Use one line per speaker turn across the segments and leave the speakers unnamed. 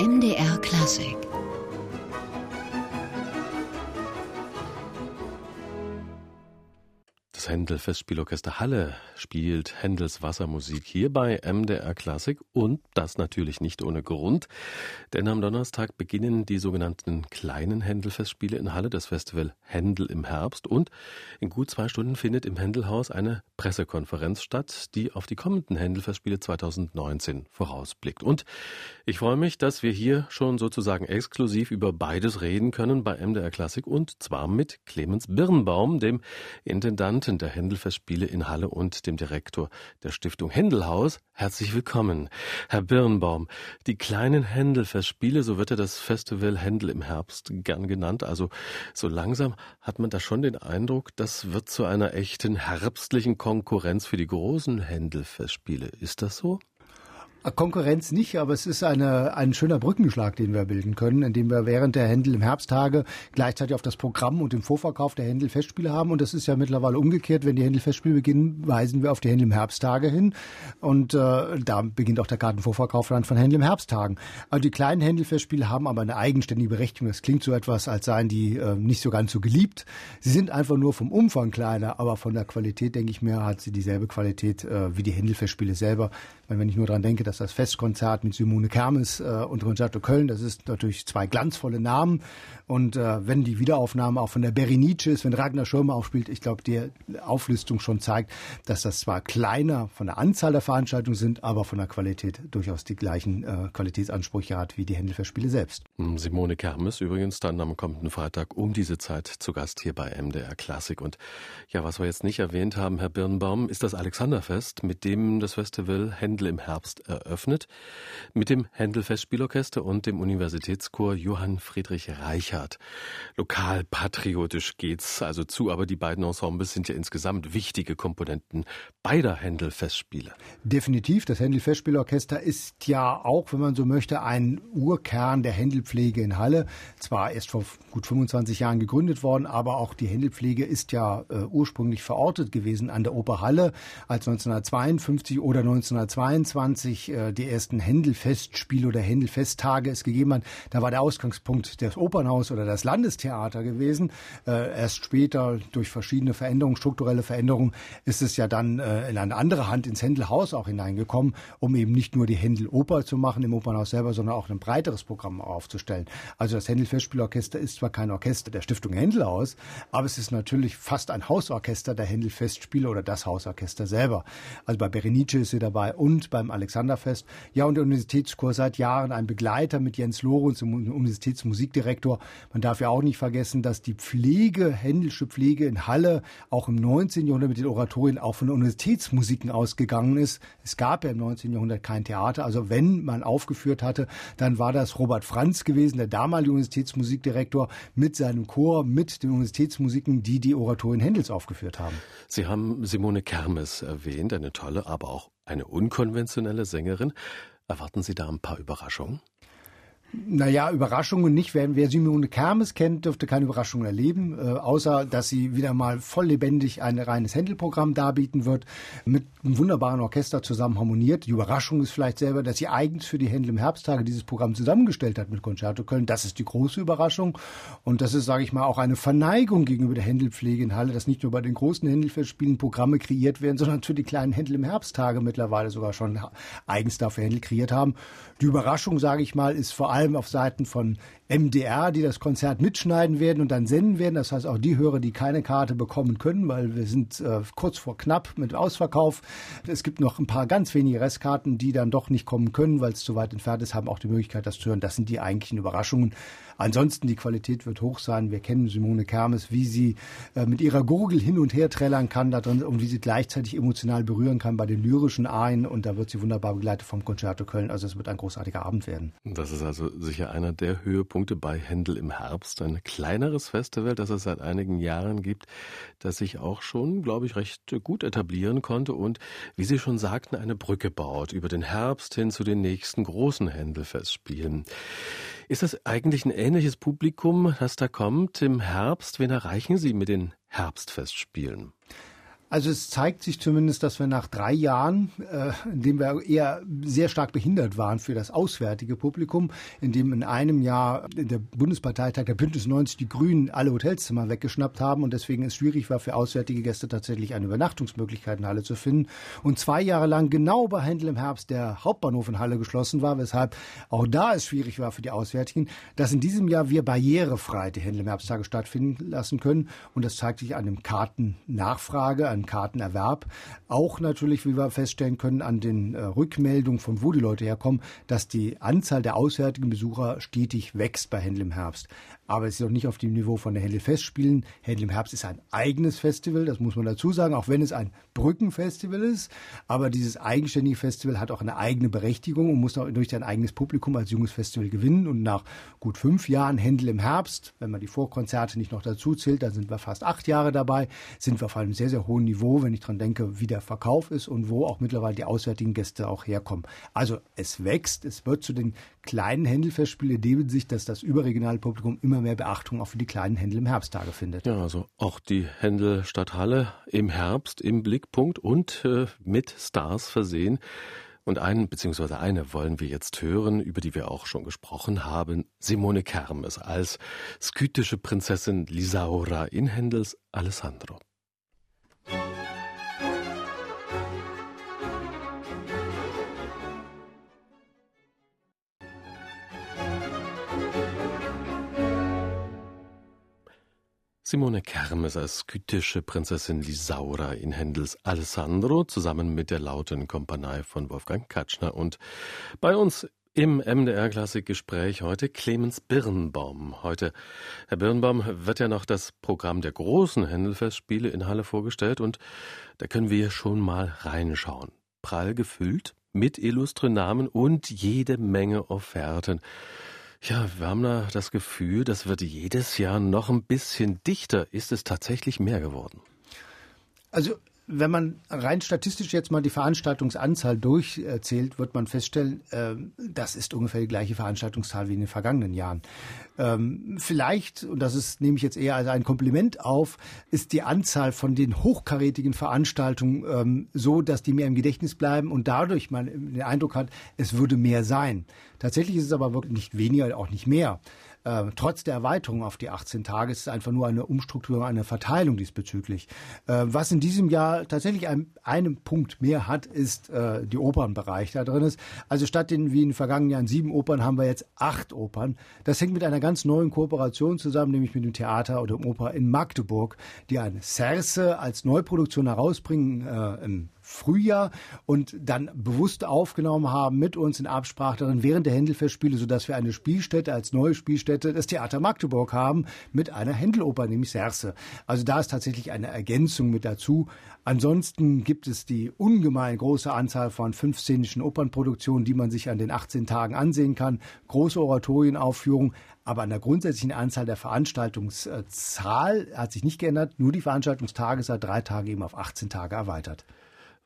MDR Klassik
Das Händel-Festspielorchester Halle spielt Händels Wassermusik hier bei MDR Klassik und das natürlich nicht ohne Grund, denn am Donnerstag beginnen die sogenannten kleinen Händel-Festspiele in Halle, das Festival Händel im Herbst und in gut zwei Stunden findet im Händelhaus eine Pressekonferenz statt, die auf die kommenden Händel-Festspiele 2019 vorausblickt. Und ich freue mich, dass wir hier schon sozusagen exklusiv über beides reden können bei MDR Klassik und zwar mit Clemens Birnbaum, dem Intendanten der Händelfestspiele in Halle und dem Direktor der Stiftung Händelhaus. Herzlich willkommen, Herr Birnbaum. Die kleinen Händelfestspiele, so wird ja das Festival Händel im Herbst gern genannt. Also so langsam hat man da schon den Eindruck, das wird zu einer echten herbstlichen Konkurrenz für die großen Händelfestspiele. Ist das so?
Konkurrenz nicht, aber es ist eine, ein schöner Brückenschlag, den wir bilden können, indem wir während der Händel im Herbsttage gleichzeitig auf das Programm und den Vorverkauf der Händel Festspiele haben. Und das ist ja mittlerweile umgekehrt. Wenn die Händel Festspiele beginnen, weisen wir auf die Händel im Herbsttage hin. Und äh, da beginnt auch der Kartenvorverkauf dann von Händel im Herbsttagen. Also die kleinen Händel Festspiele haben aber eine eigenständige Berechtigung. Das klingt so etwas, als seien die äh, nicht so ganz so geliebt. Sie sind einfach nur vom Umfang kleiner, aber von der Qualität, denke ich mir, hat sie dieselbe Qualität äh, wie die Händel Festspiele selber. Wenn ich nur daran denke, dass das Festkonzert mit Simone Kermes äh, und Concerto Köln, das ist natürlich zwei glanzvolle Namen. Und äh, wenn die Wiederaufnahme auch von der Berenice ist, wenn Ragnar Schirmer aufspielt, ich glaube, die Auflistung schon zeigt, dass das zwar kleiner von der Anzahl der Veranstaltungen sind, aber von der Qualität durchaus die gleichen äh, Qualitätsansprüche hat wie die Händelfestspiele selbst.
Hm, Simone Kermes übrigens dann am kommenden Freitag um diese Zeit zu Gast hier bei MDR Klassik. Und ja, was wir jetzt nicht erwähnt haben, Herr Birnbaum, ist das Alexanderfest, mit dem das Festival Händel im Herbst eröffnet mit dem Händel Festspielorchester und dem Universitätschor Johann Friedrich Reichert. Lokal patriotisch geht's also zu, aber die beiden Ensembles sind ja insgesamt wichtige Komponenten beider Händel Festspiele.
Definitiv, das Händel Festspielorchester ist ja auch, wenn man so möchte, ein Urkern der Händelpflege in Halle. Zwar erst vor gut 25 Jahren gegründet worden, aber auch die Händelpflege ist ja äh, ursprünglich verortet gewesen an der Oper Halle, als 1952 oder 1922 äh, die ersten Händelfestspiele oder Händelfesttage es gegeben hat. Da war der Ausgangspunkt das Opernhaus oder das Landestheater gewesen. Äh, erst später durch verschiedene Veränderungen, strukturelle Veränderungen, ist es ja dann äh, in eine andere Hand ins Händelhaus auch hineingekommen, um eben nicht nur die Händeloper zu machen im Opernhaus selber, sondern auch ein breiteres Programm aufzustellen. Also das Händelfestspielorchester ist zwar kein Orchester der Stiftung Händelhaus, aber es ist natürlich fast ein Hausorchester der Händelfestspiele oder das Hausorchester selber. Also bei Berenice ist sie dabei und beim Alexanderfest. Ja, und der Universitätschor seit Jahren ein Begleiter mit Jens Lorenz, dem Universitätsmusikdirektor. Man darf ja auch nicht vergessen, dass die Pflege, händelsche Pflege in Halle auch im 19. Jahrhundert mit den Oratorien auch von Universitätsmusiken ausgegangen ist. Es gab ja im 19. Jahrhundert kein Theater. Also wenn man aufgeführt hatte, dann war das Robert Franz gewesen, der damalige Universitätsmusikdirektor, mit seinem Chor, mit den Universitätsmusiken, die die Oratorien Händels aufgeführt haben.
Sie haben Simone Kermes erwähnt, eine tolle, aber auch eine unkonventionelle Sängerin. Erwarten Sie da ein paar Überraschungen?
Naja, Überraschungen nicht. Wer, wer Simone Kermes kennt, dürfte keine Überraschungen erleben, äh, außer dass sie wieder mal voll lebendig ein reines Händelprogramm darbieten wird, mit einem wunderbaren Orchester zusammen harmoniert. Die Überraschung ist vielleicht selber, dass sie eigens für die Händel im Herbsttage dieses Programm zusammengestellt hat mit Concerto Köln. Das ist die große Überraschung. Und das ist, sage ich mal, auch eine Verneigung gegenüber der Händelpflege in Halle, dass nicht nur bei den großen Händelfestspielen Programme kreiert werden, sondern für die kleinen Händel im Herbsttage mittlerweile sogar schon eigens dafür Händel kreiert haben. Die Überraschung, sage ich mal, ist vor allem allem auf Seiten von MDR, die das Konzert mitschneiden werden und dann senden werden. Das heißt auch die Hörer, die keine Karte bekommen können, weil wir sind äh, kurz vor knapp mit Ausverkauf. Es gibt noch ein paar ganz wenige Restkarten, die dann doch nicht kommen können, weil es zu weit entfernt ist, haben auch die Möglichkeit, das zu hören. Das sind die eigentlichen Überraschungen. Ansonsten die Qualität wird hoch sein. Wir kennen Simone Kermes, wie sie äh, mit ihrer Gurgel hin und her trällern kann da drin und wie sie gleichzeitig emotional berühren kann bei den lyrischen Arien. Und da wird sie wunderbar begleitet vom Concerto Köln. Also es wird ein großartiger Abend werden.
Das ist also sicher einer der Höhepunkte bei Händel im Herbst. Ein kleineres Festival, das es seit einigen Jahren gibt, das sich auch schon, glaube ich, recht gut etablieren konnte und, wie Sie schon sagten, eine Brücke baut über den Herbst hin zu den nächsten großen Händelfestspielen. Ist das eigentlich ein ähnliches Publikum, das da kommt im Herbst? Wen erreichen Sie mit den Herbstfestspielen?
Also es zeigt sich zumindest, dass wir nach drei Jahren, äh, in dem wir eher sehr stark behindert waren für das auswärtige Publikum, in dem in einem Jahr der Bundesparteitag der Bündnis 90 die Grünen alle Hotelzimmer weggeschnappt haben und deswegen es schwierig war für auswärtige Gäste tatsächlich eine Übernachtungsmöglichkeit in Halle zu finden. Und zwei Jahre lang genau bei Händel im Herbst der Hauptbahnhof in Halle geschlossen war, weshalb auch da es schwierig war für die Auswärtigen, dass in diesem Jahr wir barrierefrei die Händel im Herbsttage stattfinden lassen können. Und das zeigt sich an dem Kartennachfrage, an an Kartenerwerb. Auch natürlich, wie wir feststellen können, an den äh, Rückmeldungen von wo die Leute herkommen, dass die Anzahl der auswärtigen Besucher stetig wächst bei Händel im Herbst aber es ist noch nicht auf dem Niveau von der Händel Festspielen. Händel im Herbst ist ein eigenes Festival, das muss man dazu sagen, auch wenn es ein Brückenfestival ist. Aber dieses eigenständige Festival hat auch eine eigene Berechtigung und muss auch durch sein eigenes Publikum als junges Festival gewinnen. Und nach gut fünf Jahren Händel im Herbst, wenn man die Vorkonzerte nicht noch dazu zählt, dann sind wir fast acht Jahre dabei, sind wir auf einem sehr, sehr hohen Niveau, wenn ich daran denke, wie der Verkauf ist und wo auch mittlerweile die auswärtigen Gäste auch herkommen. Also es wächst, es wird zu den kleinen Händelfestspielen, in dem sich, dass das überregionale Publikum immer mehr Beachtung auch für die kleinen Händel im Herbsttage findet.
Ja, also auch die Händel Stadthalle im Herbst im Blickpunkt und äh, mit Stars versehen. Und einen bzw. eine wollen wir jetzt hören, über die wir auch schon gesprochen haben, Simone Kermes als skytische Prinzessin Lisaura in Händels Alessandro. Simone Kermes als skytische Prinzessin Lisaura in Händels Alessandro zusammen mit der lauten Kompanie von Wolfgang Katschner und bei uns im MDR-Klassikgespräch heute Clemens Birnbaum. Heute, Herr Birnbaum, wird ja noch das Programm der großen Händelfestspiele in Halle vorgestellt und da können wir schon mal reinschauen. Prall gefüllt mit illustren Namen und jede Menge Offerten. Ja, wir haben da das Gefühl, das wird jedes Jahr noch ein bisschen dichter. Ist es tatsächlich mehr geworden?
Also wenn man rein statistisch jetzt mal die Veranstaltungsanzahl durchzählt, wird man feststellen, äh, das ist ungefähr die gleiche Veranstaltungszahl wie in den vergangenen Jahren. Ähm, vielleicht, und das ist, nehme ich jetzt eher als ein Kompliment auf, ist die Anzahl von den hochkarätigen Veranstaltungen ähm, so, dass die mehr im Gedächtnis bleiben und dadurch man den Eindruck hat, es würde mehr sein. Tatsächlich ist es aber wirklich nicht weniger, auch nicht mehr. Äh, trotz der Erweiterung auf die 18 Tage ist es einfach nur eine Umstrukturierung, eine Verteilung diesbezüglich. Äh, was in diesem Jahr tatsächlich ein, einen Punkt mehr hat, ist äh, die Opernbereich da drin ist. Also statt den wie in den vergangenen Jahren sieben Opern haben wir jetzt acht Opern. Das hängt mit einer ganz neuen Kooperation zusammen, nämlich mit dem Theater oder dem Oper in Magdeburg, die ein Serse als Neuproduktion herausbringen äh, im Frühjahr und dann bewusst aufgenommen haben mit uns in Absprache darin während der Händelfestspiele, sodass wir eine Spielstätte als neue Spielstätte das Theater Magdeburg haben mit einer Händeloper, nämlich Serse. Also da ist tatsächlich eine Ergänzung mit dazu. Ansonsten gibt es die ungemein große Anzahl von fünf szenischen Opernproduktionen, die man sich an den 18 Tagen ansehen kann. Große Oratorienaufführungen, aber an der grundsätzlichen Anzahl der Veranstaltungszahl hat sich nicht geändert. Nur die Veranstaltungstage seit drei Tagen eben auf 18 Tage erweitert.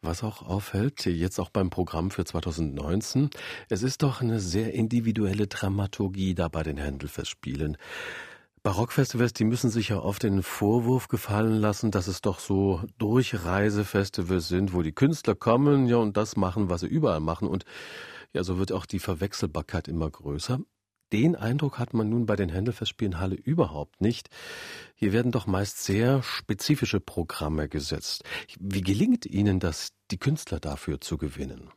Was auch auffällt, jetzt auch beim Programm für 2019, es ist doch eine sehr individuelle Dramaturgie da bei den Händelfestspielen. Barockfestivals, die müssen sich ja oft den Vorwurf gefallen lassen, dass es doch so Durchreisefestivals sind, wo die Künstler kommen, ja, und das machen, was sie überall machen. Und ja, so wird auch die Verwechselbarkeit immer größer. Den Eindruck hat man nun bei den Händelfestspielen Halle überhaupt nicht. Hier werden doch meist sehr spezifische Programme gesetzt. Wie gelingt Ihnen das, die Künstler dafür zu gewinnen?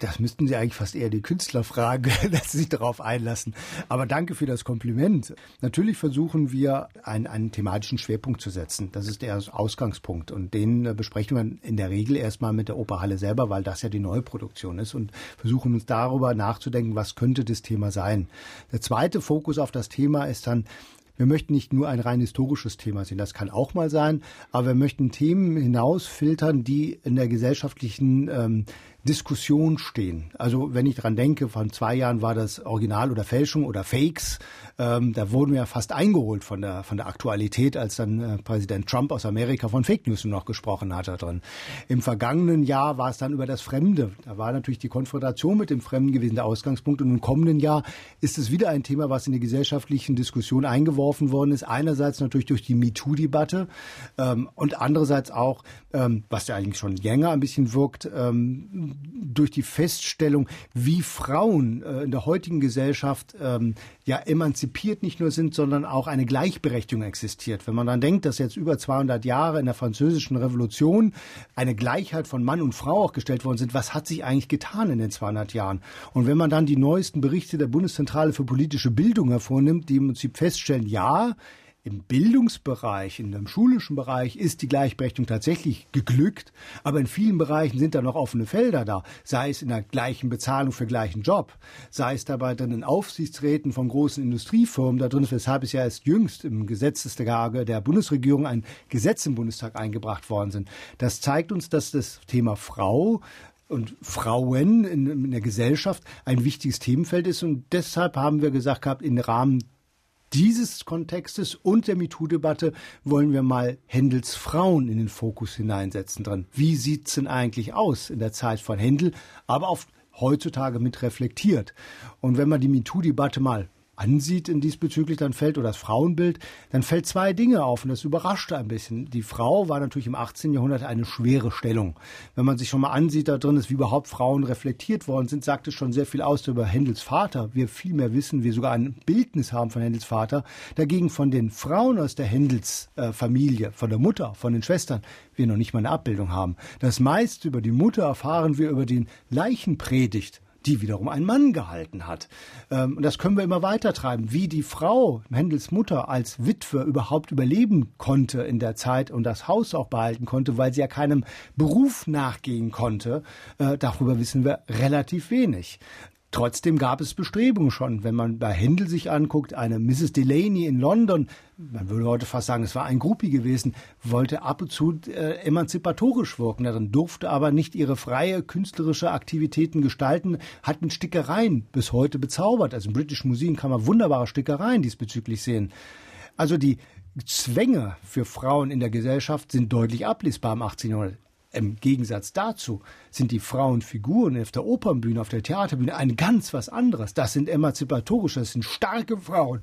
Das müssten Sie eigentlich fast eher die Künstler fragen, dass sie sich darauf einlassen. Aber danke für das Kompliment. Natürlich versuchen wir, einen, einen thematischen Schwerpunkt zu setzen. Das ist der Ausgangspunkt. Und den äh, besprechen wir in der Regel erstmal mit der Operhalle selber, weil das ja die neue Produktion ist und versuchen uns darüber nachzudenken, was könnte das Thema sein. Der zweite Fokus auf das Thema ist dann, wir möchten nicht nur ein rein historisches Thema sehen, das kann auch mal sein, aber wir möchten Themen hinausfiltern, die in der gesellschaftlichen ähm, Diskussion stehen. Also wenn ich dran denke, von zwei Jahren war das Original oder Fälschung oder Fakes. Ähm, da wurden wir ja fast eingeholt von der, von der Aktualität, als dann äh, Präsident Trump aus Amerika von Fake News noch gesprochen hat da drin. Im vergangenen Jahr war es dann über das Fremde. Da war natürlich die Konfrontation mit dem Fremden gewesen der Ausgangspunkt. Und im kommenden Jahr ist es wieder ein Thema, was in die gesellschaftlichen Diskussion eingeworfen worden ist. Einerseits natürlich durch die MeToo-Debatte ähm, und andererseits auch, ähm, was ja eigentlich schon länger ein bisschen wirkt, ähm, durch die Feststellung, wie Frauen äh, in der heutigen Gesellschaft ähm, ja emanzipiert nicht nur sind, sondern auch eine Gleichberechtigung existiert. Wenn man dann denkt, dass jetzt über 200 Jahre in der französischen Revolution eine Gleichheit von Mann und Frau auch gestellt worden sind, was hat sich eigentlich getan in den 200 Jahren? Und wenn man dann die neuesten Berichte der Bundeszentrale für politische Bildung hervornimmt, die im Prinzip feststellen, ja, im Bildungsbereich, in dem schulischen Bereich ist die Gleichberechtigung tatsächlich geglückt, aber in vielen Bereichen sind da noch offene Felder da, sei es in der gleichen Bezahlung für gleichen Job, sei es dabei dann in Aufsichtsräten von großen Industriefirmen da drin ist, weshalb es ja erst jüngst im Gesetzestage der Bundesregierung ein Gesetz im Bundestag eingebracht worden sind. Das zeigt uns, dass das Thema Frau und Frauen in, in, der Gesellschaft ein wichtiges Themenfeld ist. Und deshalb haben wir gesagt gehabt, im Rahmen dieses Kontextes und der MeToo-Debatte wollen wir mal Händels Frauen in den Fokus hineinsetzen dran. Wie sieht's denn eigentlich aus in der Zeit von Händel, aber auch heutzutage mit reflektiert? Und wenn man die MeToo-Debatte mal ansieht in diesbezüglich, dann fällt, oder das Frauenbild, dann fällt zwei Dinge auf und das überrascht ein bisschen. Die Frau war natürlich im 18. Jahrhundert eine schwere Stellung. Wenn man sich schon mal ansieht, da drin ist, wie überhaupt Frauen reflektiert worden sind, sagt es schon sehr viel aus über Händels Vater. Wir viel mehr wissen, wir sogar ein Bildnis haben von Händels Vater. Dagegen von den Frauen aus der Händels äh, Familie, von der Mutter, von den Schwestern, wir noch nicht mal eine Abbildung haben. Das meiste über die Mutter erfahren wir über den Leichenpredigt die wiederum ein Mann gehalten hat. Ähm, und das können wir immer weiter treiben, wie die Frau, Händels Mutter, als Witwe überhaupt überleben konnte in der Zeit und das Haus auch behalten konnte, weil sie ja keinem Beruf nachgehen konnte. Äh, darüber wissen wir relativ wenig. Trotzdem gab es Bestrebungen schon. Wenn man bei Händel sich anguckt, eine Mrs. Delaney in London, man würde heute fast sagen, es war ein Groupie gewesen, wollte ab und zu äh, emanzipatorisch wirken, darin durfte aber nicht ihre freie künstlerische Aktivitäten gestalten, hat mit Stickereien bis heute bezaubert. Also im British Museum kann man wunderbare Stickereien diesbezüglich sehen. Also die Zwänge für Frauen in der Gesellschaft sind deutlich ablesbar im 18. Jahrhundert. Im Gegensatz dazu sind die Frauenfiguren auf der Opernbühne, auf der Theaterbühne ein ganz was anderes. Das sind emanzipatorische, das sind starke Frauen.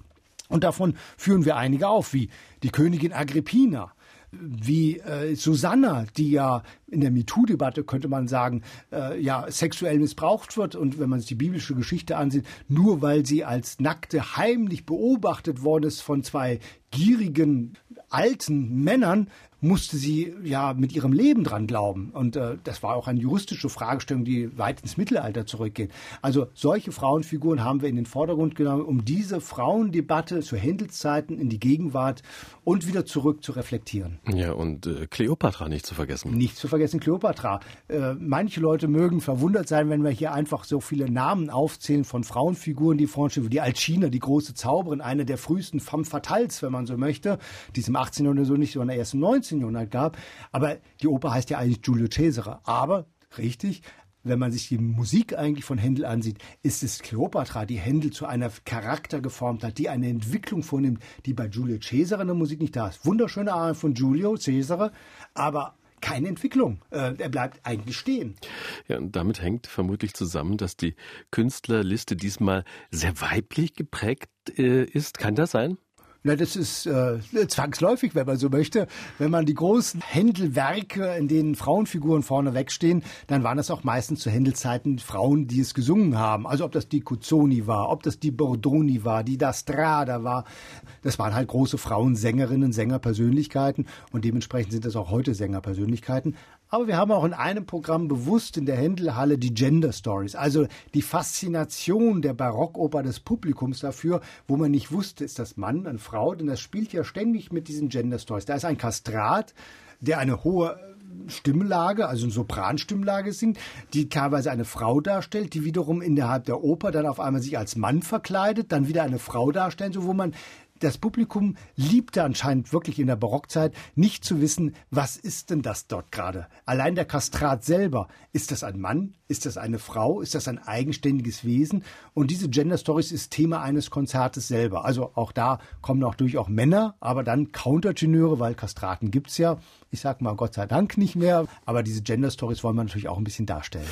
Und davon führen wir einige auf, wie die Königin Agrippina, wie äh, Susanna, die ja in der MeToo-Debatte, könnte man sagen, äh, ja, sexuell missbraucht wird. Und wenn man sich die biblische Geschichte ansieht, nur weil sie als Nackte heimlich beobachtet worden ist von zwei gierigen alten Männern, musste sie ja mit ihrem Leben dran glauben. Und äh, das war auch eine juristische Fragestellung, die weit ins Mittelalter zurückgeht. Also solche Frauenfiguren haben wir in den Vordergrund genommen, um diese Frauendebatte zu Händelszeiten in die Gegenwart und wieder zurück zu reflektieren.
Ja, und äh, Kleopatra nicht zu vergessen.
Nicht zu vergessen, Kleopatra. Äh, manche Leute mögen verwundert sein, wenn wir hier einfach so viele Namen aufzählen von Frauenfiguren, die vorstehen, die Alcina, die große Zauberin, eine der frühesten femme fatales, wenn man so möchte, die es im 18. Jahrhundert so nicht, sondern erst im 19. 19. Jahrhundert gab. Aber die Oper heißt ja eigentlich Giulio Cesare. Aber, richtig, wenn man sich die Musik eigentlich von Händel ansieht, ist es Kleopatra, die Händel zu einer Charakter geformt hat, die eine Entwicklung vornimmt, die bei Giulio Cesare in der Musik nicht da ist. Wunderschöne Art von Giulio Cesare, aber keine Entwicklung. Äh, er bleibt eigentlich stehen.
Ja, und damit hängt vermutlich zusammen, dass die Künstlerliste diesmal sehr weiblich geprägt äh, ist. Kann das sein?
Na, das ist äh, zwangsläufig, wenn man so möchte. Wenn man die großen Händelwerke, in denen Frauenfiguren vorne wegstehen, dann waren das auch meistens zu Händelzeiten Frauen, die es gesungen haben. Also ob das die Cuzzoni war, ob das die Bordoni war, die da Strada war. Das waren halt große Frauensängerinnen, Sängerpersönlichkeiten und dementsprechend sind das auch heute Sängerpersönlichkeiten. Aber wir haben auch in einem Programm bewusst in der Händelhalle die Gender Stories, also die Faszination der Barockoper des Publikums dafür, wo man nicht wusste, ist das Mann, eine Frau, denn das spielt ja ständig mit diesen Gender Stories. Da ist ein Kastrat, der eine hohe Stimmlage, also eine Sopranstimmlage singt, die teilweise eine Frau darstellt, die wiederum innerhalb der Oper dann auf einmal sich als Mann verkleidet, dann wieder eine Frau darstellt, so wo man das Publikum liebte anscheinend wirklich in der Barockzeit nicht zu wissen, was ist denn das dort gerade? Allein der Kastrat selber, ist das ein Mann? Ist das eine Frau? Ist das ein eigenständiges Wesen? Und diese Gender Stories ist Thema eines Konzertes selber. Also auch da kommen auch durch auch Männer, aber dann Countertenöre, weil Kastraten gibt's ja. Ich sag mal Gott sei Dank nicht mehr, aber diese Gender Stories wollen wir natürlich auch ein bisschen darstellen.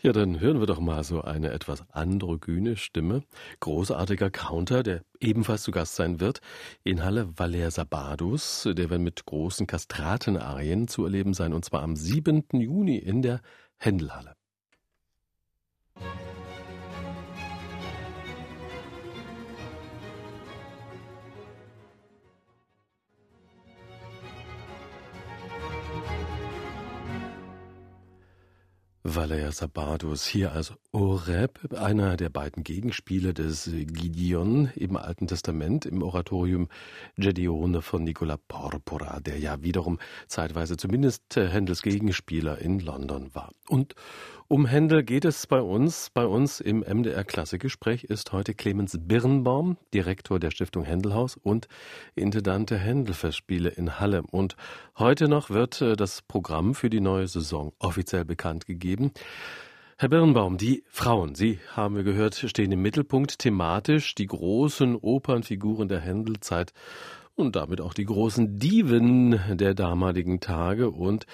Ja, dann hören wir doch mal so eine etwas androgyne Stimme. Großartiger Counter, der ebenfalls zu Gast sein wird in Halle Valer Sabadus. Der wird mit großen Kastratenarien zu erleben sein und zwar am 7. Juni in der Händelhalle. Valeria Sabadus hier als Oreb, einer der beiden Gegenspiele des Gideon im Alten Testament im Oratorium Gedeone von Nicola Porpora, der ja wiederum zeitweise zumindest Händels Gegenspieler in London war. Und um Händel geht es bei uns. Bei uns im MDR Klassikgespräch ist heute Clemens Birnbaum, Direktor der Stiftung Händelhaus und Intendant der Händelfestspiele in Halle. Und heute noch wird äh, das Programm für die neue Saison offiziell bekannt gegeben. Herr Birnbaum, die Frauen, Sie haben wir gehört, stehen im Mittelpunkt thematisch. Die großen Opernfiguren der Händelzeit und damit auch die großen Diven der damaligen Tage und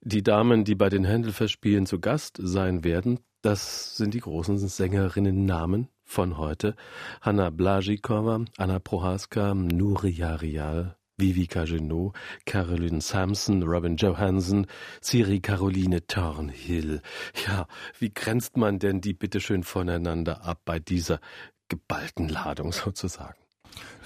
die Damen, die bei den Händelfestspielen zu Gast sein werden, das sind die großen Sängerinnen-Namen von heute. Hanna Blazikova, Anna Prohaska, Nuria Rial, Vivica Genot, Caroline Sampson, Robin Johansson, Siri Caroline Thornhill. Ja, wie grenzt man denn die bitteschön voneinander ab bei dieser geballten Ladung sozusagen?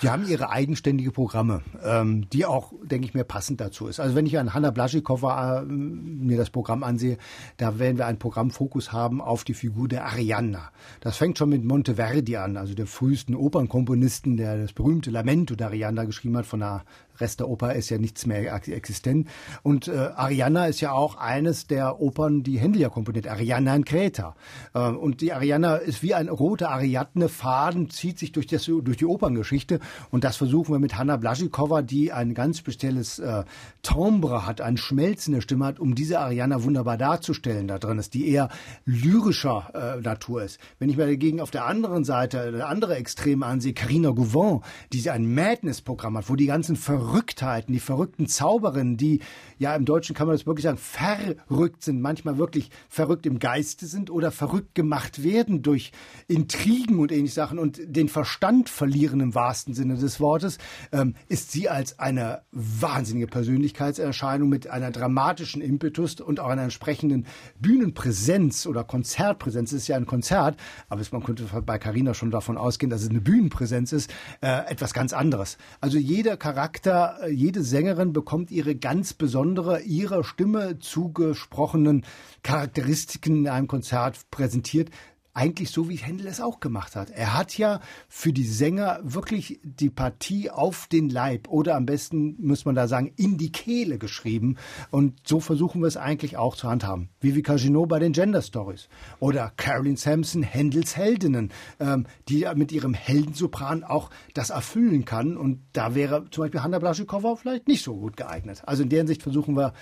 Die haben ihre eigenständige Programme, ähm, die auch, denke ich mir, passend dazu ist. Also wenn ich an Hanna Blaschikova äh, mir das Programm ansehe, da werden wir einen Programmfokus haben auf die Figur der Arianna. Das fängt schon mit Monteverdi an, also der frühesten Opernkomponisten, der das berühmte Lamento d'Arianna geschrieben hat von einer Rest der Oper ist ja nichts mehr existent. Und äh, Arianna ist ja auch eines der Opern, die Händel ja komponiert, Arianna in Kreta. Äh, und die Arianna ist wie ein roter Ariadne-Faden, zieht sich durch, das, durch die Operngeschichte. Und das versuchen wir mit Hanna Blaschikova, die ein ganz spezielles äh, Timbre hat, eine schmelzende Stimme hat, um diese Arianna wunderbar darzustellen da drin ist, die eher lyrischer äh, Natur ist. Wenn ich mir dagegen auf der anderen Seite, der andere Extreme ansehe, Carina Gouvin, die ein Madness-Programm hat, wo die ganzen Ver Verrücktheiten, die verrückten Zauberinnen, die ja im Deutschen kann man das wirklich sagen, verrückt sind, manchmal wirklich verrückt im Geiste sind oder verrückt gemacht werden durch Intrigen und ähnliche Sachen und den Verstand verlieren im wahrsten Sinne des Wortes, ähm, ist sie als eine wahnsinnige Persönlichkeitserscheinung mit einer dramatischen Impetus und auch einer entsprechenden Bühnenpräsenz oder Konzertpräsenz. Es ist ja ein Konzert, aber man könnte bei Carina schon davon ausgehen, dass es eine Bühnenpräsenz ist, äh, etwas ganz anderes. Also jeder Charakter jede Sängerin bekommt ihre ganz besondere, ihrer Stimme zugesprochenen Charakteristiken in einem Konzert präsentiert eigentlich so, wie Händel es auch gemacht hat. Er hat ja für die Sänger wirklich die Partie auf den Leib oder am besten, muss man da sagen, in die Kehle geschrieben. Und so versuchen wir es eigentlich auch zu handhaben. Vivica Ginot bei den Gender Stories. Oder Caroline Sampson, Händels Heldinnen, ähm, die mit ihrem Heldensopran auch das erfüllen kann. Und da wäre zum Beispiel Hanna Blaschikova vielleicht nicht so gut geeignet. Also in der Hinsicht versuchen wir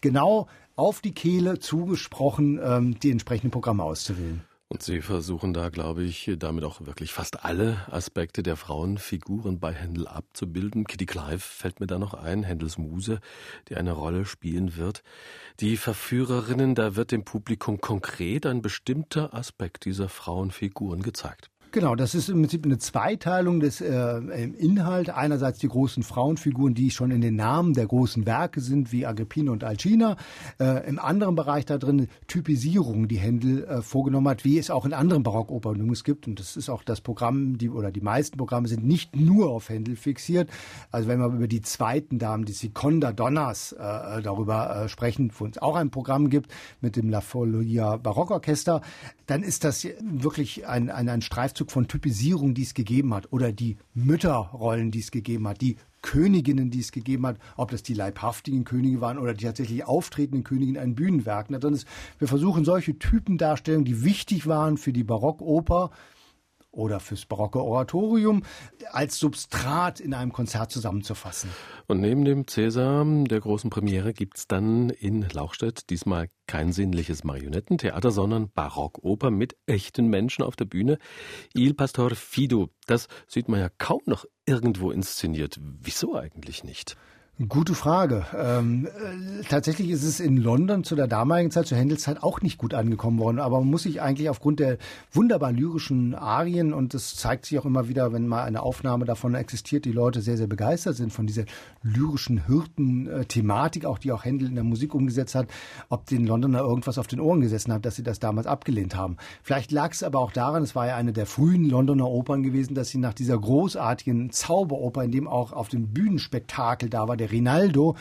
genau auf die Kehle zugesprochen, ähm, die entsprechenden Programme auszuwählen.
Und Sie versuchen da, glaube ich, damit auch wirklich fast alle Aspekte der Frauenfiguren bei Händel abzubilden. Kitty Clive fällt mir da noch ein, Händels Muse, die eine Rolle spielen wird. Die Verführerinnen, da wird dem Publikum konkret ein bestimmter Aspekt dieser Frauenfiguren gezeigt.
Genau, das ist im Prinzip eine Zweiteilung des äh, Inhalts. Einerseits die großen Frauenfiguren, die schon in den Namen der großen Werke sind, wie Agrippina und Alcina. Äh, Im anderen Bereich da drin Typisierung, die Händel äh, vorgenommen hat, wie es auch in anderen Barockopern gibt. Und das ist auch das Programm, die oder die meisten Programme sind nicht nur auf Händel fixiert. Also wenn wir über die zweiten Damen, die Seconda Donnas, äh, darüber äh, sprechen, wo es auch ein Programm gibt mit dem La Follia Barockorchester, dann ist das wirklich ein, ein, ein Streifzug Ausdruck von Typisierung, die es gegeben hat, oder die Mütterrollen, die es gegeben hat, die Königinnen, die es gegeben hat, ob das die leibhaftigen Könige waren oder die tatsächlich auftretenden Königinnen in Bühnenwerken. wir versuchen solche Typendarstellungen, die wichtig waren für die Barockoper, oder fürs barocke Oratorium als Substrat in einem Konzert zusammenzufassen.
Und neben dem Cäsar, der großen Premiere, gibt es dann in Lauchstädt diesmal kein sinnliches Marionettentheater, sondern Barockoper mit echten Menschen auf der Bühne. Il Pastor Fido, das sieht man ja kaum noch irgendwo inszeniert. Wieso eigentlich nicht?
Gute Frage. Ähm, äh, tatsächlich ist es in London zu der damaligen Zeit, zur Händelszeit, auch nicht gut angekommen worden. Aber man muss sich eigentlich aufgrund der wunderbar lyrischen Arien, und das zeigt sich auch immer wieder, wenn mal eine Aufnahme davon existiert, die Leute sehr, sehr begeistert sind von dieser lyrischen Hirten-Thematik, auch die auch Händel in der Musik umgesetzt hat, ob den Londoner irgendwas auf den Ohren gesessen hat, dass sie das damals abgelehnt haben. Vielleicht lag es aber auch daran, es war ja eine der frühen Londoner Opern gewesen, dass sie nach dieser großartigen Zauberoper, in dem auch auf dem Bühnenspektakel da war, der Rinaldo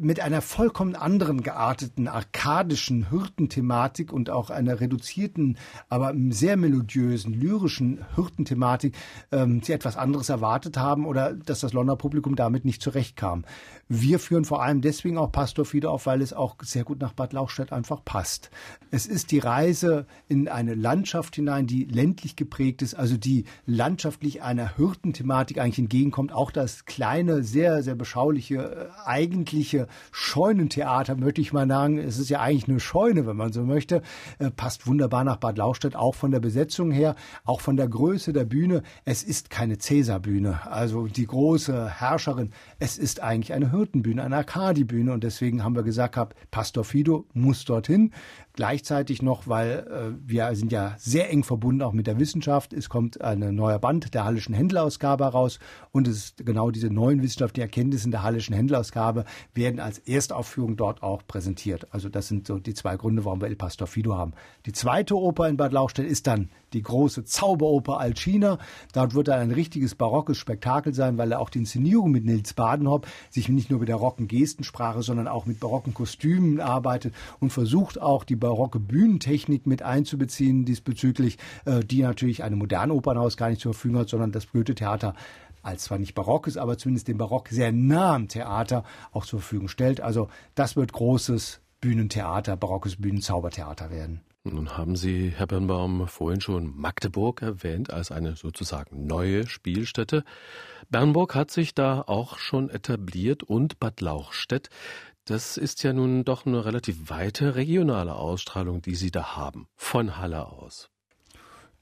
mit einer vollkommen anderen gearteten arkadischen Hürtenthematik und auch einer reduzierten, aber sehr melodiösen, lyrischen Hürtenthematik ähm, sie etwas anderes erwartet haben oder dass das Londoner Publikum damit nicht zurechtkam. Wir führen vor allem deswegen auch Pastor Fido auf, weil es auch sehr gut nach Bad Lauchstädt einfach passt. Es ist die Reise in eine Landschaft hinein, die ländlich geprägt ist, also die landschaftlich einer Hürtenthematik eigentlich entgegenkommt. Auch das kleine, sehr, sehr beschauliche äh, eigentliche Scheunentheater, möchte ich mal sagen, es ist ja eigentlich eine Scheune, wenn man so möchte, äh, passt wunderbar nach Bad Lauchstädt, auch von der Besetzung her, auch von der Größe der Bühne. Es ist keine Cäsarbühne, also die große Herrscherin. Es ist eigentlich eine Hirtenbühne, eine Arkadibühne und deswegen haben wir gesagt, Pastor Fido muss dorthin. Gleichzeitig noch, weil äh, wir sind ja sehr eng verbunden auch mit der Wissenschaft. Es kommt ein neuer Band der Hallischen Händlerausgabe heraus und es ist genau diese neuen wissenschaftlichen Erkenntnisse der Hallischen Händlerausgabe werden als Erstaufführung dort auch präsentiert. Also das sind so die zwei Gründe, warum wir El Pastor Fido haben. Die zweite Oper in Bad Lauchstädt ist dann die große Zauberoper Alcina. Dort wird dann ein richtiges barockes Spektakel sein, weil er auch die Inszenierung mit Nils Badenhop sich nicht nur mit der rocken Gestensprache, sondern auch mit barocken Kostümen arbeitet und versucht auch die barocke Bühnentechnik mit einzubeziehen diesbezüglich, äh, die natürlich eine moderne Opernhaus gar nicht zur Verfügung hat, sondern das Goethe-Theater als zwar nicht barockes, aber zumindest dem Barock sehr nahen Theater auch zur Verfügung stellt. Also das wird großes Bühnentheater, barockes Bühnenzaubertheater werden.
Nun haben Sie, Herr Birnbaum, vorhin schon Magdeburg erwähnt als eine sozusagen neue Spielstätte. Bernburg hat sich da auch schon etabliert und Bad Lauchstädt. Das ist ja nun doch eine relativ weite regionale Ausstrahlung, die Sie da haben, von Halle aus.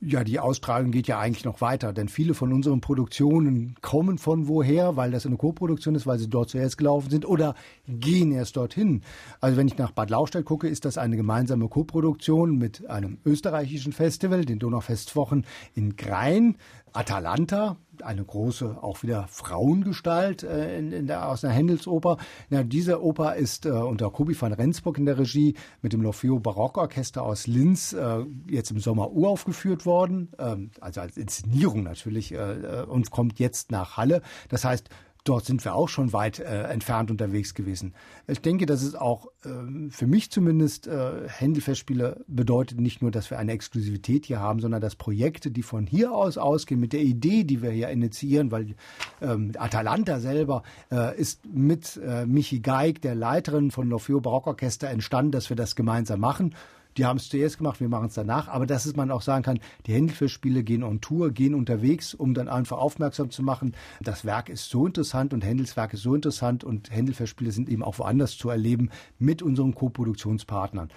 Ja, die Ausstrahlung geht ja eigentlich noch weiter, denn viele von unseren Produktionen kommen von woher, weil das eine Co-Produktion ist, weil sie dort zuerst gelaufen sind oder gehen erst dorthin. Also wenn ich nach Bad Lauchstädt gucke, ist das eine gemeinsame Co-Produktion mit einem österreichischen Festival, den Donaufestwochen in Grein. Atalanta, eine große, auch wieder Frauengestalt äh, in, in der, aus einer Händelsoper. Ja, diese Oper ist äh, unter Kobi van Rensburg in der Regie mit dem L'Orfeo Barockorchester aus Linz äh, jetzt im Sommer uraufgeführt worden, ähm, also als Inszenierung natürlich, äh, äh, und kommt jetzt nach Halle. Das heißt, dort sind wir auch schon weit äh, entfernt unterwegs gewesen. Ich denke, dass es auch äh, für mich zumindest äh, Händelfestspiele bedeutet nicht nur, dass wir eine Exklusivität hier haben, sondern dass Projekte, die von hier aus ausgehen, mit der Idee, die wir hier initiieren, weil ähm, Atalanta selber äh, ist mit äh, Michi Geig, der Leiterin von L'Orfeo Barockorchester, entstanden, dass wir das gemeinsam machen. Die haben es zuerst gemacht, wir machen es danach. Aber dass es man auch sagen kann, die Händelfestspiele gehen on Tour, gehen unterwegs, um dann einfach aufmerksam zu machen. Das Werk ist so interessant und Händels Werk ist so interessant und Händelfestspiele sind eben auch woanders zu erleben mit unseren Co-Produktionspartnern.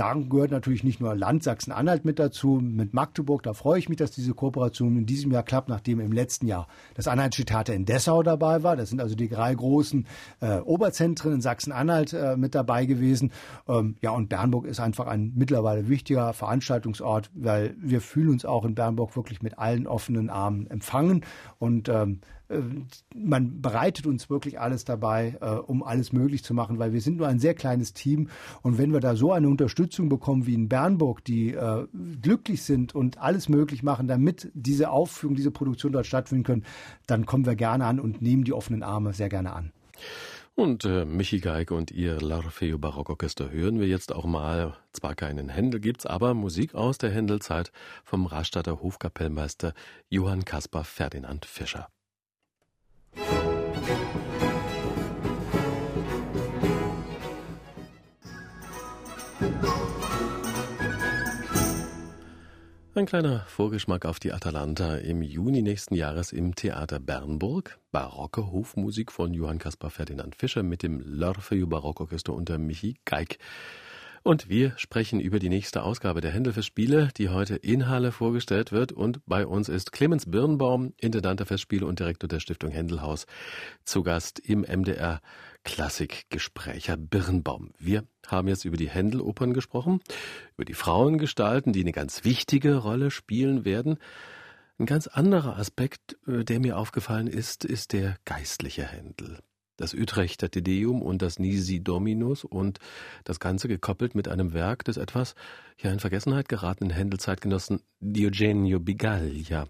Da gehört natürlich nicht nur Land Sachsen-Anhalt mit dazu, mit Magdeburg. Da freue ich mich, dass diese Kooperation in diesem Jahr klappt, nachdem im letzten Jahr das Anhaltische Theater in Dessau dabei war. Das sind also die drei großen äh, Oberzentren in Sachsen-Anhalt äh, mit dabei gewesen. Ähm, ja, und Bernburg ist einfach ein mittlerweile wichtiger Veranstaltungsort, weil wir fühlen uns auch in Bernburg wirklich mit allen offenen Armen empfangen und ähm, äh, man bereitet uns wirklich alles dabei, äh, um alles möglich zu machen, weil wir sind nur ein sehr kleines Team und wenn wir da so eine Unterstützung bekommen wie in Bernburg, die äh, glücklich sind und alles möglich machen, damit diese Aufführung, diese Produktion dort stattfinden können, dann kommen wir gerne an und nehmen die offenen Arme sehr gerne an.
Und äh, Michi Geige und ihr L'Orfeo Barockorchester hören wir jetzt auch mal. Zwar keinen Händel gibt's, aber Musik aus der Händelzeit vom Rastatter Hofkapellmeister Johann Caspar Ferdinand Fischer. Ein kleiner Vorgeschmack auf die Atalanta im Juni nächsten Jahres im Theater Bernburg. Barocke Hofmusik von Johann Caspar Ferdinand Fischer mit dem L'Orfeo Barockorchester unter Michi Geig. Und wir sprechen über die nächste Ausgabe der Händelfestspiele, die heute in Halle vorgestellt wird. Und bei uns ist Clemens Birnbaum, Intendant der Festspiele und Direktor der Stiftung Händelhaus, zu Gast im MDR Klassikgespräch. Herr Birnbaum, wir haben jetzt über die Händelopern gesprochen, über die Frauengestalten, die eine ganz wichtige Rolle spielen werden. Ein ganz anderer Aspekt, äh, der mir aufgefallen ist, ist der geistliche Händel. Das Utrechter Tedeum und das Nisi Dominus und das Ganze gekoppelt mit einem Werk des etwas ja in Vergessenheit geratenen Händelzeitgenossen Diogenio Bigaglia.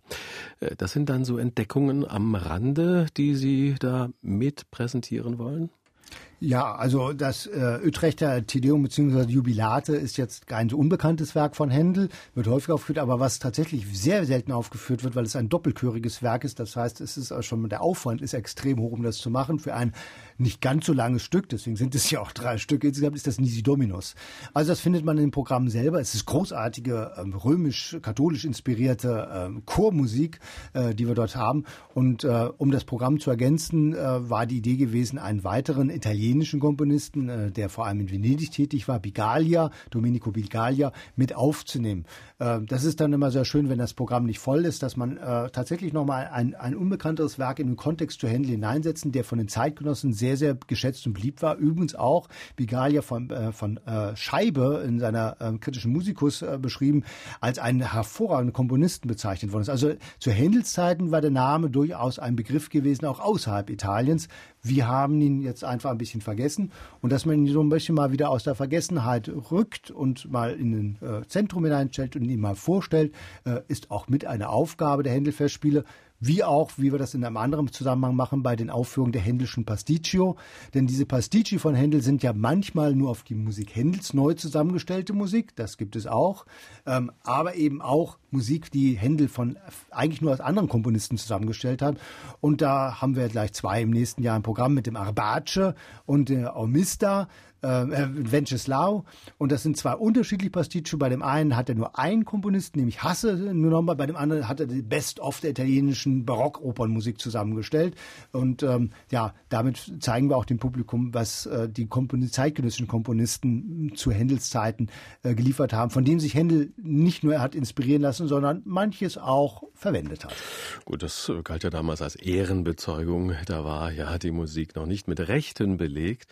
Äh, das sind dann so Entdeckungen am Rande, die Sie da mit präsentieren wollen?
Ja, also das äh, Utrechter Tedeum bzw. Jubilate ist jetzt kein so unbekanntes Werk von Händel, wird häufig aufgeführt, aber was tatsächlich sehr selten aufgeführt wird, weil es ein doppelchöriges Werk ist, das heißt, es ist auch schon der Aufwand ist extrem hoch, um das zu machen für ein nicht ganz so langes Stück, deswegen sind es ja auch drei Stücke insgesamt, ist das Nisi Dominus. Also das findet man im Programm selber. Es ist großartige ähm, römisch-katholisch inspirierte ähm, Chormusik, äh, die wir dort haben. Und äh, um das Programm zu ergänzen, äh, war die Idee gewesen, einen weiteren Italienischen Komponisten, äh, der vor allem in Venedig tätig war, Bigaglia, Domenico Bigaglia, mit aufzunehmen. Äh, das ist dann immer sehr schön, wenn das Programm nicht voll ist, dass man äh, tatsächlich nochmal ein, ein unbekannteres Werk in den Kontext zu Händel hineinsetzen, der von den Zeitgenossen sehr, sehr geschätzt und beliebt war. Übrigens auch Bigaglia von, äh, von äh, Scheibe in seiner äh, kritischen Musikus äh, beschrieben, als einen hervorragenden Komponisten bezeichnet worden ist. Also zu Händels Zeiten war der Name durchaus ein Begriff gewesen, auch außerhalb Italiens. Wir haben ihn jetzt einfach ein bisschen vergessen. Und dass man ihn so ein bisschen mal wieder aus der Vergessenheit rückt und mal in ein äh, Zentrum hineinstellt und ihn mal vorstellt, äh, ist auch mit einer Aufgabe der Händelfestspiele. Wie auch, wie wir das in einem anderen Zusammenhang machen, bei den Aufführungen der Händelschen Pasticcio. Denn diese Pasticci von Händel sind ja manchmal nur auf die Musik Händels neu zusammengestellte Musik, das gibt es auch, ähm, aber eben auch Musik, die Händel von eigentlich nur aus anderen Komponisten zusammengestellt hat. Und da haben wir gleich zwei im nächsten Jahr im Programm mit dem Arbace und der Omista äh, äh Venceslau. Und das sind zwei unterschiedliche Pasticcio. Bei dem einen hat er nur einen Komponisten, nämlich Hasse genommen. Bei dem anderen hat er die Best-of der italienischen Barockopernmusik zusammengestellt. Und ähm, ja, damit zeigen wir auch dem Publikum, was äh, die Kompon zeitgenössischen Komponisten zu Händels Zeiten äh, geliefert haben, von dem sich Händel nicht nur hat inspirieren lassen, sondern manches auch verwendet hat.
Gut, das galt ja damals als Ehrenbezeugung. Da war ja die Musik noch nicht mit Rechten belegt.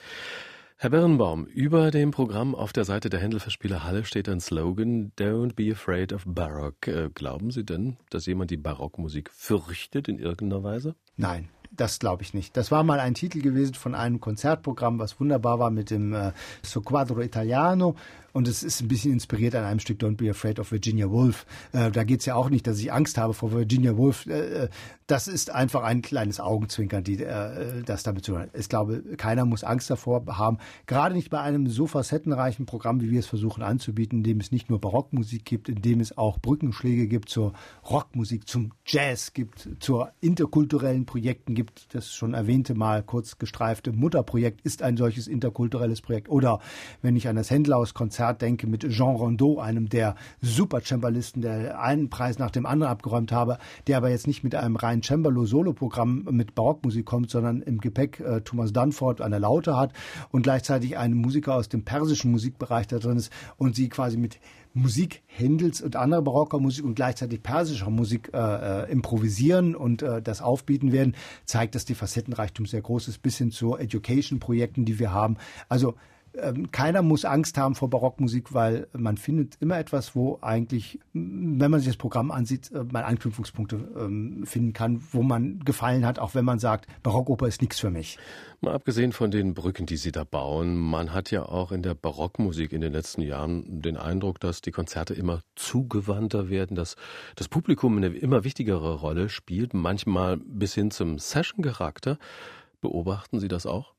Herr Birnbaum, über dem Programm auf der Seite der Händelverspieler Halle steht ein Slogan Don't be afraid of Baroque. Äh, glauben Sie denn, dass jemand die Barockmusik fürchtet in irgendeiner Weise?
Nein, das glaube ich nicht. Das war mal ein Titel gewesen von einem Konzertprogramm, was wunderbar war mit dem äh, So Quadro Italiano. Und es ist ein bisschen inspiriert an einem Stück Don't Be Afraid of Virginia Woolf. Äh, da geht es ja auch nicht, dass ich Angst habe vor Virginia Woolf. Äh, äh, das ist einfach ein kleines Augenzwinkern, die äh, das damit zu tun Ich glaube, keiner muss Angst davor haben. Gerade nicht bei einem so facettenreichen Programm, wie wir es versuchen anzubieten, in dem es nicht nur Barockmusik gibt, in dem es auch Brückenschläge gibt zur Rockmusik, zum Jazz gibt, zur interkulturellen Projekten gibt. Das schon erwähnte mal kurz gestreifte Mutterprojekt ist ein solches interkulturelles Projekt. Oder wenn ich an das Händlerhaus-Konzert Konzert denke mit Jean Rondeau, einem der Super-Cembalisten, der einen Preis nach dem anderen abgeräumt habe, der aber jetzt nicht mit einem reinen Cembalo-Solo-Programm mit Barockmusik kommt, sondern im Gepäck äh, Thomas Dunford an der Laute hat und gleichzeitig einen Musiker aus dem persischen Musikbereich da drin ist und sie quasi mit Musik Händels und anderer barocker Musik und gleichzeitig persischer Musik äh, äh, improvisieren und äh, das aufbieten werden, zeigt, dass die Facettenreichtum sehr groß ist, bis hin zu Education-Projekten, die wir haben. Also keiner muss Angst haben vor Barockmusik, weil man findet immer etwas, wo eigentlich, wenn man sich das Programm ansieht, äh, man Anknüpfungspunkte ähm, finden kann, wo man gefallen hat, auch wenn man sagt, Barockoper ist nichts für mich.
Mal abgesehen von den Brücken, die Sie da bauen, man hat ja auch in der Barockmusik in den letzten Jahren den Eindruck, dass die Konzerte immer zugewandter werden, dass das Publikum eine immer wichtigere Rolle spielt, manchmal bis hin zum Session-Charakter. Beobachten Sie das auch?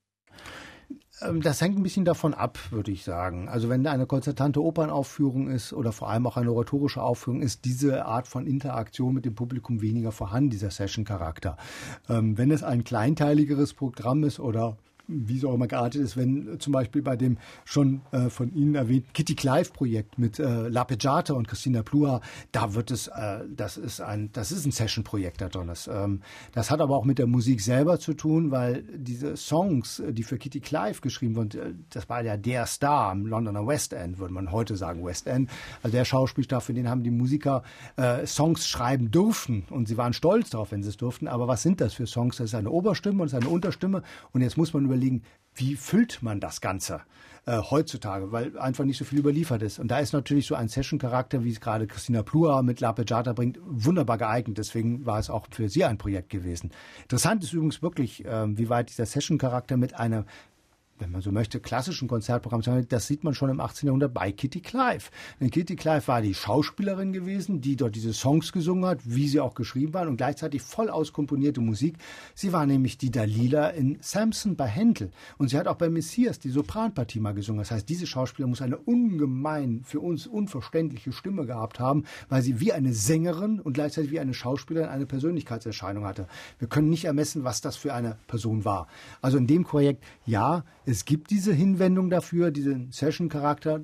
Ähm, das hängt ein bisschen davon ab, würde ich sagen. Also wenn eine konzertante Opernaufführung ist oder vor allem auch eine oratorische Aufführung, ist diese Art von Interaktion mit dem Publikum weniger vorhanden, dieser Session-Charakter. Ähm, wenn es ein kleinteiligeres Programm ist oder wie es auch immer geartet ist, wenn zum Beispiel bei dem schon äh, von Ihnen erwähnten Kitty Clive-Projekt mit äh, La Peggiata und Christina Plua, da wird es, äh, das ist ein, das ist ein Session-Projekt, Herr Donners. Ähm, das hat aber auch mit der Musik selber zu tun, weil diese Songs, äh, die für Kitty Clive geschrieben wurden, äh, das war ja der Star am Londoner West End, würde man heute sagen West End. Also der Schauspielstar, für den haben die Musiker äh, Songs schreiben dürfen und sie waren stolz darauf, wenn sie es durften. Aber was sind das für Songs? Das ist eine Oberstimme und es ist eine Unterstimme und jetzt muss man überlegen, wie füllt man das Ganze äh, heutzutage, weil einfach nicht so viel überliefert ist. Und da ist natürlich so ein Session-Charakter, wie es gerade Christina Plua mit La Peggiata bringt, wunderbar geeignet. Deswegen war es auch für sie ein Projekt gewesen. Interessant ist übrigens wirklich, äh, wie weit dieser Session-Charakter mit einer wenn man so möchte, klassischen Konzertprogramm, das sieht man schon im 18. Jahrhundert bei Kitty Clive. Denn Kitty Clive war die Schauspielerin gewesen, die dort diese Songs gesungen hat, wie sie auch geschrieben waren und gleichzeitig voll auskomponierte Musik. Sie war nämlich die Dalila in Samson bei Händel und sie hat auch bei Messias die Sopranpartie mal gesungen. Das heißt, diese Schauspieler muss eine ungemein für uns unverständliche Stimme gehabt haben, weil sie wie eine Sängerin und gleichzeitig wie eine Schauspielerin eine Persönlichkeitserscheinung hatte. Wir können nicht ermessen, was das für eine Person war. Also in dem Projekt, ja, es gibt diese Hinwendung dafür, diesen Session-Charakter,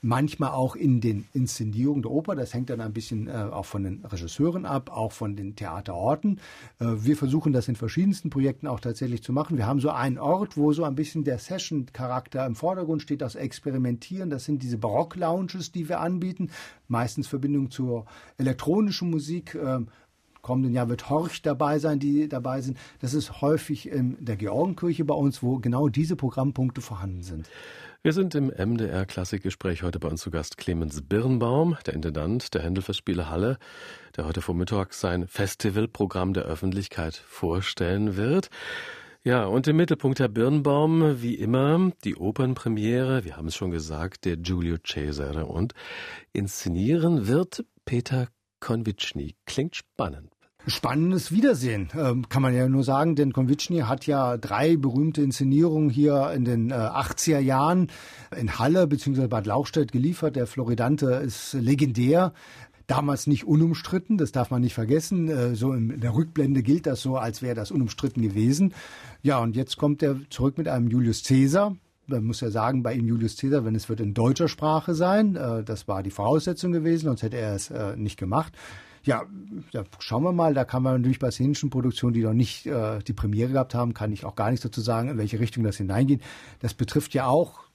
manchmal auch in den Inszenierungen der Oper. Das hängt dann ein bisschen äh, auch von den Regisseuren ab, auch von den Theaterorten. Äh, wir versuchen das in verschiedensten Projekten auch tatsächlich zu machen. Wir haben so einen Ort, wo so ein bisschen der Session-Charakter im Vordergrund steht, das Experimentieren. Das sind diese Barock-Lounges, die wir anbieten, meistens Verbindung zur elektronischen Musik. Äh, kommenden Jahr wird Horch dabei sein, die dabei sind. Das ist häufig in der Georgenkirche bei uns, wo genau diese Programmpunkte vorhanden sind.
Wir sind im MDR Klassikgespräch heute bei uns zu Gast Clemens Birnbaum, der Intendant der Händelfestspiele Halle, der heute Vormittag sein Festivalprogramm der Öffentlichkeit vorstellen wird. Ja, und im Mittelpunkt Herr Birnbaum, wie immer, die Opernpremiere, wir haben es schon gesagt, der Giulio Cesare. Und inszenieren wird Peter Konvitschny. Klingt spannend.
Spannendes Wiedersehen, ähm, kann man ja nur sagen, denn Konvitschny hat ja drei berühmte Inszenierungen hier in den äh, 80er Jahren in Halle bzw. Bad Lauchstädt geliefert. Der Floridante ist legendär. Damals nicht unumstritten, das darf man nicht vergessen. Äh, so in der Rückblende gilt das so, als wäre das unumstritten gewesen. Ja, und jetzt kommt er zurück mit einem Julius Caesar, man muss ja sagen, bei ihm Julius Caesar, wenn es wird in deutscher Sprache sein, äh, das war die Voraussetzung gewesen, sonst hätte er es äh, nicht gemacht. Ja, ja, schauen wir mal. Da kann man natürlich bei szenischen Produktionen, die noch nicht äh, die Premiere gehabt haben, kann ich auch gar nichts dazu sagen, in welche Richtung das hineingeht. Das betrifft ja auch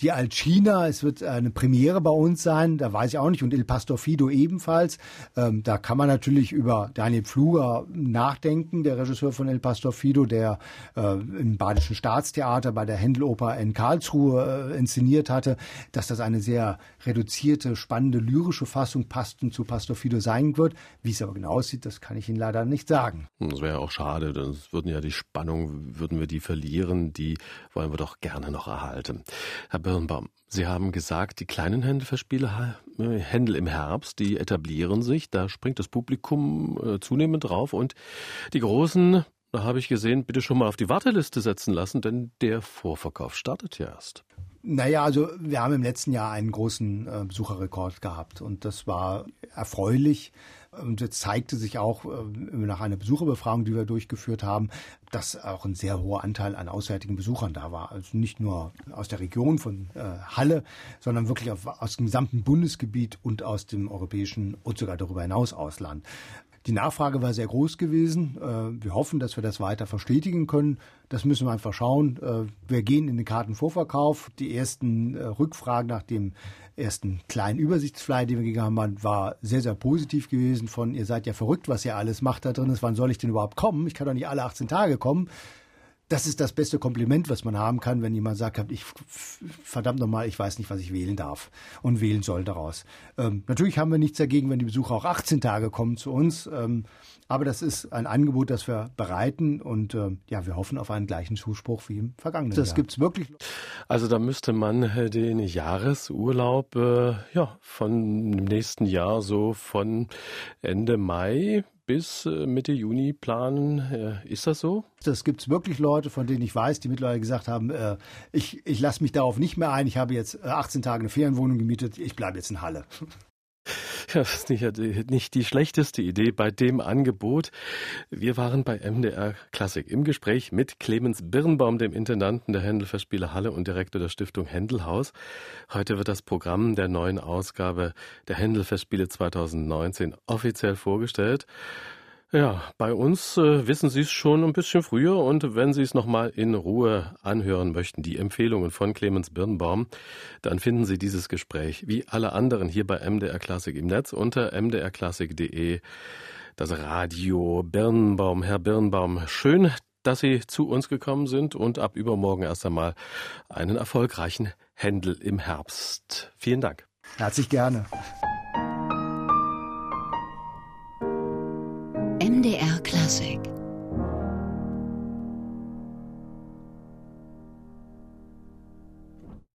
die Alcina, es wird eine Premiere bei uns sein, da weiß ich auch nicht, und Il Pastor Fido ebenfalls. Ähm, da kann man natürlich über Daniel Pfluger nachdenken, der Regisseur von Il Pastor Fido, der äh, im Badischen Staatstheater bei der Händeloper in Karlsruhe äh, inszeniert hatte, dass das eine sehr reduzierte, spannende, lyrische Fassung passt und zu Pastor Fido sein wird. Wie es aber genau aussieht, das kann ich Ihnen leider nicht sagen.
Das wäre auch schade, dann würden ja die Spannung, würden wir die verlieren, die wollen wir doch gerne noch erhalten. Herr Birnbaum, Sie haben gesagt, die kleinen Händelverspiele, äh, Händel im Herbst, die etablieren sich, da springt das Publikum äh, zunehmend drauf. Und die großen, da habe ich gesehen, bitte schon mal auf die Warteliste setzen lassen, denn der Vorverkauf startet ja erst.
Naja, also wir haben im letzten Jahr einen großen äh, Besucherrekord gehabt und das war erfreulich. Und es zeigte sich auch äh, nach einer Besucherbefragung, die wir durchgeführt haben, dass auch ein sehr hoher Anteil an auswärtigen Besuchern da war. Also nicht nur aus der Region von äh, Halle, sondern wirklich auf, aus dem gesamten Bundesgebiet und aus dem europäischen und sogar darüber hinaus Ausland. Die Nachfrage war sehr groß gewesen. Äh, wir hoffen, dass wir das weiter verstetigen können. Das müssen wir einfach schauen. Äh, wir gehen in den Kartenvorverkauf. Die ersten äh, Rückfragen nach dem ersten kleinen Übersichtsfly, den wir gegangen haben, war sehr, sehr positiv gewesen von, ihr seid ja verrückt, was ihr alles macht da drin ist. Wann soll ich denn überhaupt kommen? Ich kann doch nicht alle 18 Tage kommen das ist das beste Kompliment, was man haben kann, wenn jemand sagt, ich verdammt nochmal, ich weiß nicht, was ich wählen darf und wählen soll daraus. Ähm, natürlich haben wir nichts dagegen, wenn die Besucher auch 18 Tage kommen zu uns, ähm, aber das ist ein Angebot, das wir bereiten und ähm, ja, wir hoffen auf einen gleichen Zuspruch wie im vergangenen
das
Jahr. Das
gibt's wirklich. Also da müsste man äh, den Jahresurlaub äh, ja von dem nächsten Jahr so von Ende Mai bis äh, Mitte Juni planen. Äh, ist das so?
Das gibt es wirklich Leute, von denen ich weiß, die mittlerweile gesagt haben, äh, ich, ich lasse mich darauf nicht mehr ein. Ich habe jetzt 18 Tage eine Ferienwohnung gemietet. Ich bleibe jetzt in Halle.
Das ist nicht, nicht die schlechteste Idee bei dem Angebot. Wir waren bei MDR Klassik im Gespräch mit Clemens Birnbaum, dem Intendanten der Händelfestspiele Halle und Direktor der Stiftung Händelhaus. Heute wird das Programm der neuen Ausgabe der Händelfestspiele 2019 offiziell vorgestellt. Ja, bei uns äh, wissen Sie es schon ein bisschen früher und wenn Sie es nochmal in Ruhe anhören möchten, die Empfehlungen von Clemens Birnbaum, dann finden Sie dieses Gespräch wie alle anderen hier bei MDR Klassik im Netz unter mdrklassik.de. Das Radio Birnbaum, Herr Birnbaum, schön, dass Sie zu uns gekommen sind und ab übermorgen erst einmal einen erfolgreichen Händel im Herbst. Vielen Dank.
Herzlich gerne.
MDR Klassik